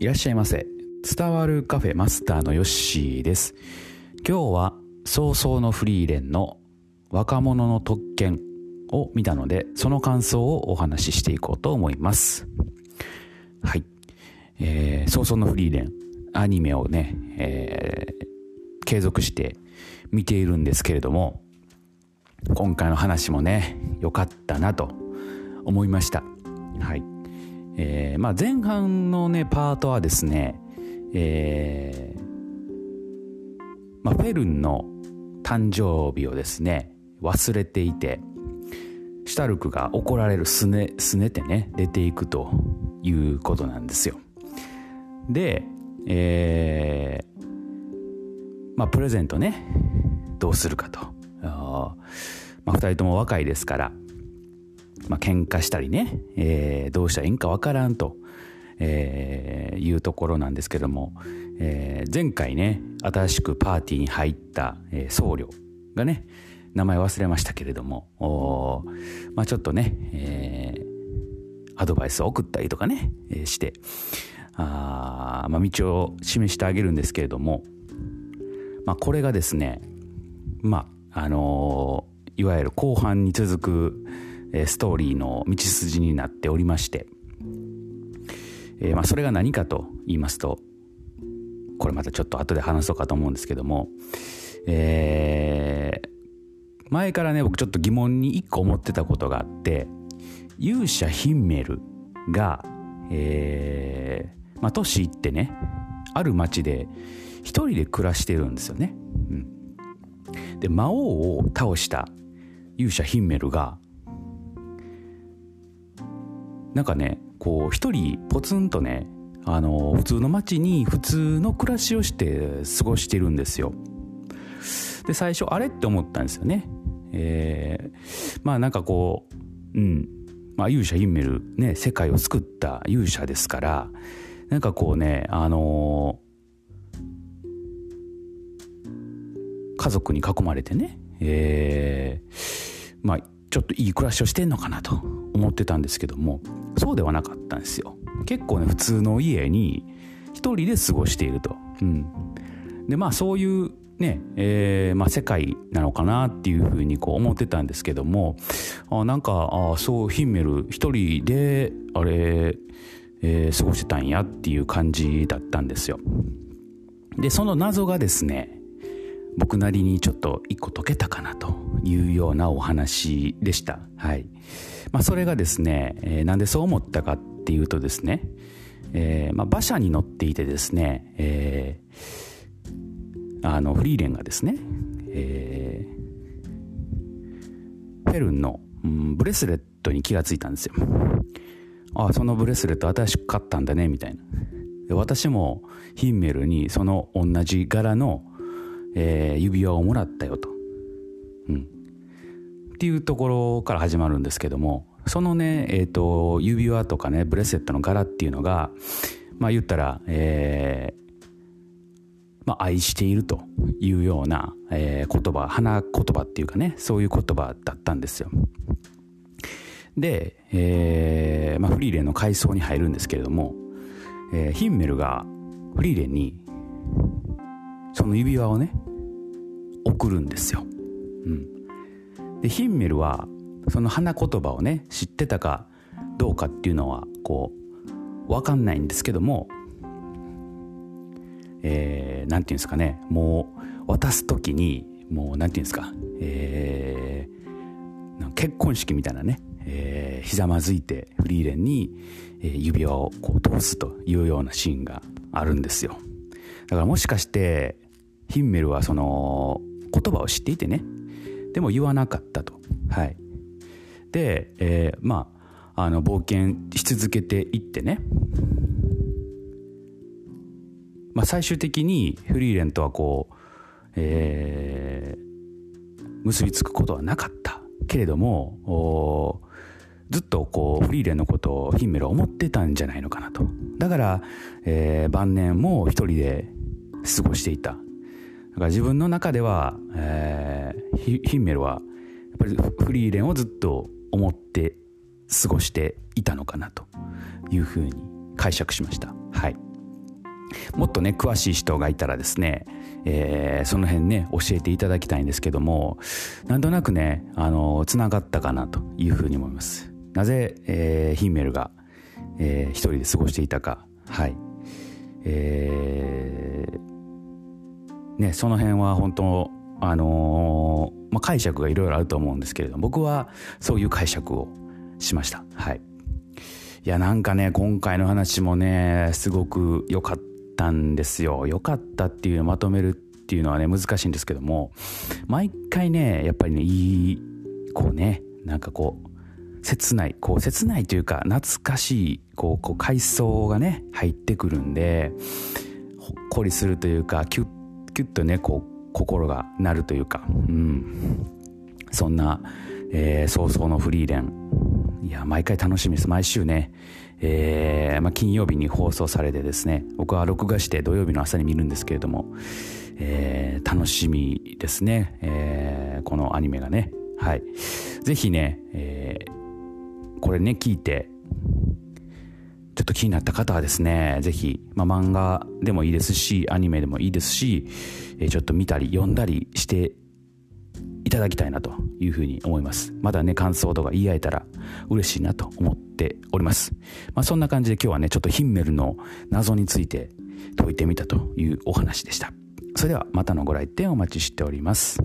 いらっしゃいませ。伝わるカフェマスターのヨッシーです。今日は早々のフリーレンの若者の特権を見たのでその感想をお話ししていこうと思います。はい。えー、早々のフリーレン。アニメをね、えー、継続して見ているんですけれども今回の話もね良かったなと思いました。はい。えーまあ、前半のねパートはですね、えーまあ、フェルンの誕生日をですね忘れていてシュタルクが怒られるすねすねてね出ていくということなんですよ。でえー、まあプレゼントねどうするかと、まあ、2人とも若いですからまあ喧嘩したりね、えー、どうしたらいいんかわからんと、えー、いうところなんですけども、えー、前回ね新しくパーティーに入った、え、僧侶がね名前忘れましたけれどもまあ、ちょっとね、え、アドバイスを送ったりとかね、え、してあ、まあ、道を示してあげるんですけれども、まあ、これがですねまああの、いわゆる後半に続くストーリーの道筋になっておりまして、え、まあ、それが何かと言いますとこれまたちょっと後で話そうかと思うんですけども、えー、前からね僕ちょっと疑問に一個思ってたことがあって勇者ヒンメルが、えーまあ、都市行ってねある町で一人で暮らしてるんですよね。うん、で魔王を倒した勇者ヒンメルがなんかねこう一人ポツンとねあの普通の街に普通の暮らしをして過ごしてるんですよ。で最初あれって思ったんですよね。えー、まあなんかこううん。まあ勇者ヒンメルね世界を救った勇者ですからなんかこうねあのー、家族に囲まれてねえー、まあちょっといい暮らしをしてんのかなと思ってたんですけども。そうではなかったんですよ。結構ね普通の家に一人で過ごしていると、うん、でまあそういうねえーまあ、世界なのかなっていうふうにこう思ってたんですけどもあなんかあそうヒンメル一人であれ、えー、過ごしてたんやっていう感じだったんですよ。でその謎がですね僕なりにちょっと一個解けたかなと。いうようなお話でした。はい。まあ、それがですね、えー、なんでそう思ったかっていうとですね、えー、まあ、馬車に乗っていてですね、えー、あの、フリーレンがですね、えー、フェルンの、うん、ブレスレットに気がついたんですよ。ああ、そのブレスレット新しく買ったんだね、みたいな。私もヒンメルにその同じ柄のえー、指輪をもらったよと。うん。っていうところから始まるんですけども、そのね、えっ、ー、と、指輪とかね、ブレスレットの柄っていうのが、まあ言ったら、えー、まあ愛しているというような、えー、言葉、花言葉っていうかね、そういう言葉だったんですよ。で、えー、まあフリーレンの階層に入るんですけれども、えー、ヒンメルがフリーレンにその指輪をね送るんですよ、うん、でヒンメルはその花言葉をね知ってたかどうかっていうのはこう分かんないんですけどもえー、ていうんですかねもう渡す時にもうなんていうんですかえー、結婚式みたいなね、えー、ひざまずいてフリーレンに、え、指輪をこう通すというようなシーンがあるんですよ。だからもしかしてヒンメルはその言葉を知っていてねでも言わなかったと。はい。で、えー、まああの冒険し続けていってね。まあ最終的にフリーレンとはこうえー、結びつくことはなかったけれどもずっとこうフリーレンのことをヒンメルは思ってたんじゃないのかなと。だから、えー、晩年も一人で過ごしていた。だから自分の中では、えー、ヒンメルはやっぱりフリーレンをずっと思って過ごしていたのかなというふうに解釈しました。はい。もっとね詳しい人がいたらですね、えー、その辺ね教えていただきたいんですけどもなんとなくねあのつながったかなというふうに思いますなぜ、えー、ヒンメルが、えー、一人で過ごしていたかはいえー、ねその辺は本当あのー、まあ、解釈がいろいろあると思うんですけれども僕はそういう解釈をしました。はい。いやなんかね今回の話もねすごく良かったんですよ。良かったっていうのをまとめるっていうのはね難しいんですけども毎回ねやっぱりねいいこうねなんかこう切ないこう切ないというか懐かしいこうこう回想がね入ってくるんでほっこりするというかキュッキュッとねこう心がなるというかうん。そんな、えー、早々のフリーレン。いや毎回楽しみです。毎週ね、えーまあ、金曜日に放送されてですね僕は録画して土曜日の朝に見るんですけれども、えー、楽しみですね、え、このアニメがね。はい。ぜひね、え、これね聞いてちょっと気になった方はですね、ぜひ、まあ、漫画でもいいですし、アニメでもいいですし、え、ちょっと見たり読んだりしていただきたいなというふうに思います。まだね、感想とか言い合えたら嬉しいなと思っております。まあ、そんな感じで今日はね、ちょっとヒンメルの謎について解いてみたというお話でした。それではまたのご来店お待ちしております。